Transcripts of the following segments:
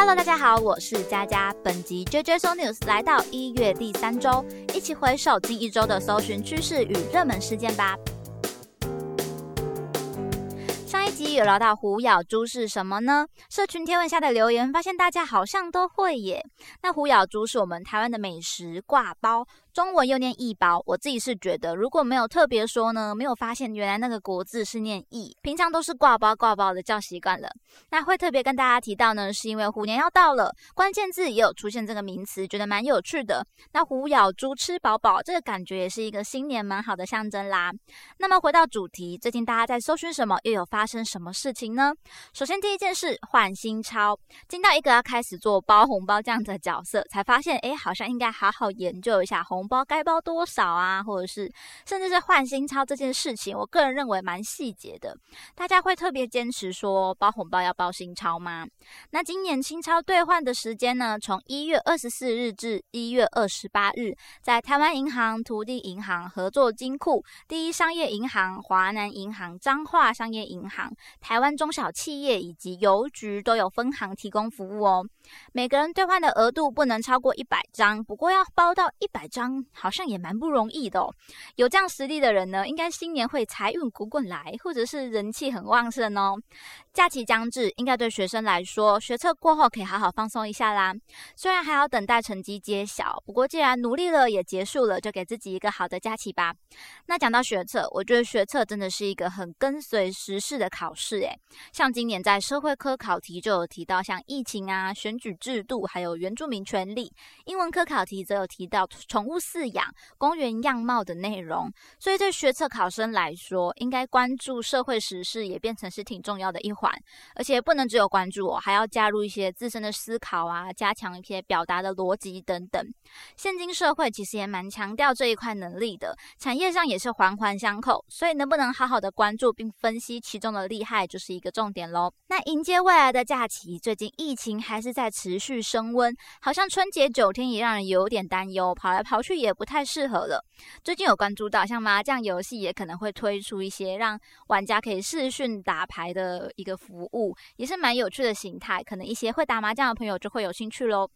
Hello，大家好，我是佳佳。本集 JJ So News 来到一月第三周，一起回首近一周的搜寻趋势与热门事件吧。上一集有聊到虎咬猪是什么呢？社群贴文下的留言发现大家好像都会耶。那虎咬猪是我们台湾的美食挂包。中文又念“一包”，我自己是觉得，如果没有特别说呢，没有发现原来那个国字是念“一”，平常都是挂包挂包的叫习惯了。那会特别跟大家提到呢，是因为虎年要到了，关键字也有出现这个名词，觉得蛮有趣的。那虎咬猪吃饱饱，这个感觉也是一个新年蛮好的象征啦。那么回到主题，最近大家在搜寻什么，又有发生什么事情呢？首先第一件事，换新钞，进到一个要开始做包红包这样的角色，才发现，哎，好像应该好好研究一下红。包该包多少啊？或者是甚至是换新钞这件事情，我个人认为蛮细节的。大家会特别坚持说包红包要包新钞吗？那今年新钞兑换的时间呢？从一月二十四日至一月二十八日，在台湾银行、土地银行、合作金库、第一商业银行、华南银行、彰化商业银行、台湾中小企业以及邮局都有分行提供服务哦。每个人兑换的额度不能超过一百张，不过要包到一百张。好像也蛮不容易的哦。有这样实力的人呢，应该新年会财运滚滚来，或者是人气很旺盛哦。假期将至，应该对学生来说，学测过后可以好好放松一下啦。虽然还要等待成绩揭晓，不过既然努力了也结束了，就给自己一个好的假期吧。那讲到学测，我觉得学测真的是一个很跟随时事的考试诶。像今年在社会科考题就有提到像疫情啊、选举制度，还有原住民权利；英文科考题则有提到宠物。饲养、公园样貌的内容，所以对学测考生来说，应该关注社会时事也变成是挺重要的一环，而且不能只有关注哦，还要加入一些自身的思考啊，加强一些表达的逻辑等等。现今社会其实也蛮强调这一块能力的，产业上也是环环相扣，所以能不能好好的关注并分析其中的厉害，就是一个重点喽。那迎接未来的假期，最近疫情还是在持续升温，好像春节九天也让人有点担忧，跑来跑去。去也不太适合了。最近有关注到，像麻将游戏也可能会推出一些让玩家可以视讯打牌的一个服务，也是蛮有趣的形态。可能一些会打麻将的朋友就会有兴趣喽。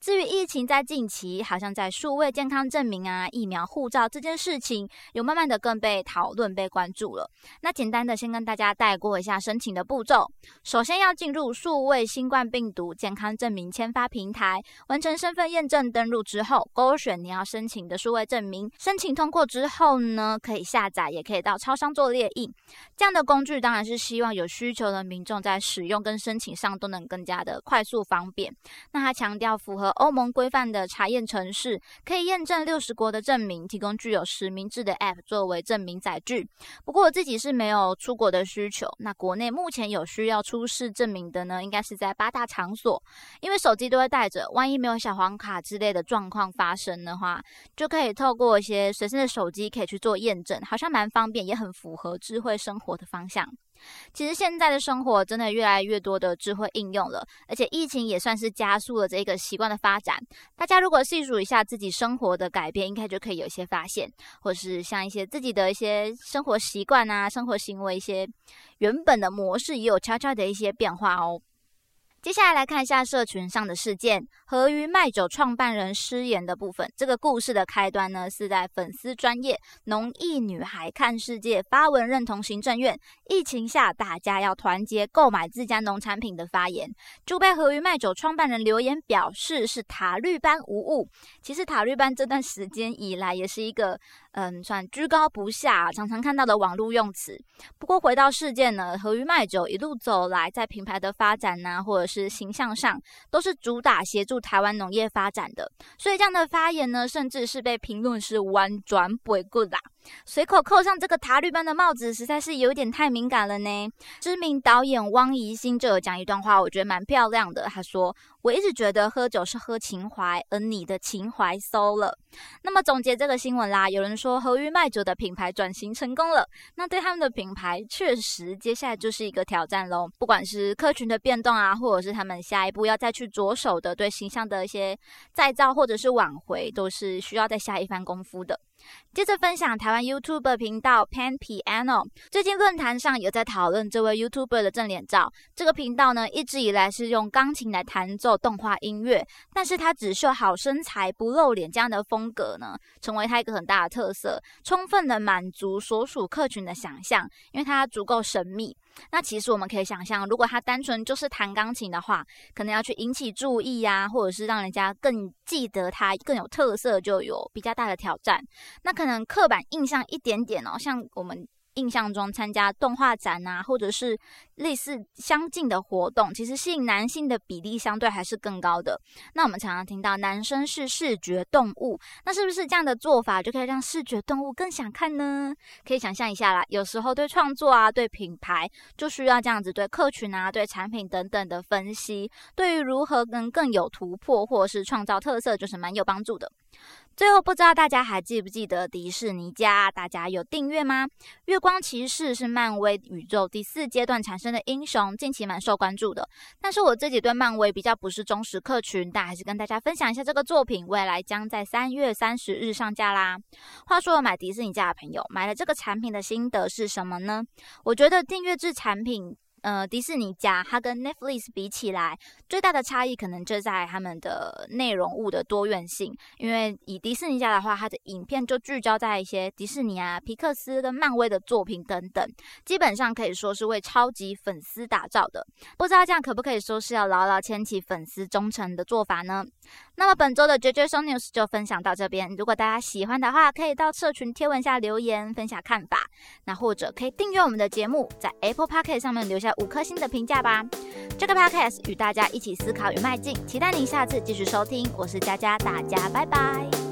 至于疫情在近期，好像在数位健康证明啊、疫苗护照这件事情，有慢慢的更被讨论、被关注了。那简单的先跟大家带过一下申请的步骤。首先要进入数位新冠病毒健康证明签发平台，完成身份验证登录之后，勾选你要申申请的数位证明，申请通过之后呢，可以下载，也可以到超商做列印。这样的工具当然是希望有需求的民众在使用跟申请上都能更加的快速方便。那他强调符合欧盟规范的查验程式，可以验证六十国的证明，提供具有实名制的 App 作为证明载具。不过我自己是没有出国的需求。那国内目前有需要出示证明的呢，应该是在八大场所，因为手机都会带着，万一没有小黄卡之类的状况发生的话。就可以透过一些随身的手机可以去做验证，好像蛮方便，也很符合智慧生活的方向。其实现在的生活真的越来越多的智慧应用了，而且疫情也算是加速了这个习惯的发展。大家如果细数一下自己生活的改变，应该就可以有一些发现，或是像一些自己的一些生活习惯啊、生活行为一些原本的模式，也有悄悄的一些变化哦。接下来来看一下社群上的事件，和鱼卖酒创办人失言的部分。这个故事的开端呢，是在粉丝专业农艺女孩看世界发文认同行政院疫情下大家要团结购买自家农产品的发言，就被和鱼卖酒创办人留言表示是塔绿班无误。其实塔绿班这段时间以来也是一个。嗯，算居高不下，常常看到的网络用词。不过回到事件呢，和鱼卖酒一路走来，在品牌的发展呐，或者是形象上，都是主打协助台湾农业发展的。所以这样的发言呢，甚至是被评论是玩转不过啦。随口扣上这个塔绿班的帽子，实在是有点太敏感了呢。知名导演汪怡欣就有讲一段话，我觉得蛮漂亮的。他说：“我一直觉得喝酒是喝情怀，而你的情怀馊了。”那么总结这个新闻啦，有人说和鱼卖酒的品牌转型成功了，那对他们的品牌确实接下来就是一个挑战喽。不管是客群的变动啊，或者是他们下一步要再去着手的对形象的一些再造或者是挽回，都是需要再下一番功夫的。接着分享台湾 YouTube 频道 Pan Piano，最近论坛上有在讨论这位 YouTuber 的正脸照。这个频道呢，一直以来是用钢琴来弹奏动画音乐，但是他只秀好身材不露脸这样的风格呢，成为他一个很大的特色，充分的满足所属客群的想象，因为他足够神秘。那其实我们可以想象，如果他单纯就是弹钢琴的话，可能要去引起注意呀，或者是让人家更记得他更有特色，就有比较大的挑战。那可能刻板印象一点点哦，像我们。印象中参加动画展啊，或者是类似相近的活动，其实吸引男性的比例相对还是更高的。那我们常常听到男生是视觉动物，那是不是这样的做法就可以让视觉动物更想看呢？可以想象一下啦，有时候对创作啊、对品牌，就需要这样子对客群啊、对产品等等的分析，对于如何能更有突破或者是创造特色，就是蛮有帮助的。最后，不知道大家还记不记得迪士尼家？大家有订阅吗？月光骑士是漫威宇宙第四阶段产生的英雄，近期蛮受关注的。但是我自己对漫威比较不是忠实客群，但还是跟大家分享一下这个作品，未来将在三月三十日上架啦。话说，买迪士尼家的朋友买了这个产品的心得是什么呢？我觉得订阅制产品。呃，迪士尼家它跟 Netflix 比起来，最大的差异可能就在他们的内容物的多元性。因为以迪士尼家的话，它的影片就聚焦在一些迪士尼啊、皮克斯跟漫威的作品等等，基本上可以说是为超级粉丝打造的。不知道这样可不可以说是要牢牢牵起粉丝忠诚的做法呢？那么本周的绝绝 s News 就分享到这边。如果大家喜欢的话，可以到社群贴文下留言分享看法，那或者可以订阅我们的节目，在 Apple p o c k 上面留下五颗星的评价吧。这个 podcast 与大家一起思考与迈进，期待您下次继续收听。我是佳佳，大家拜拜。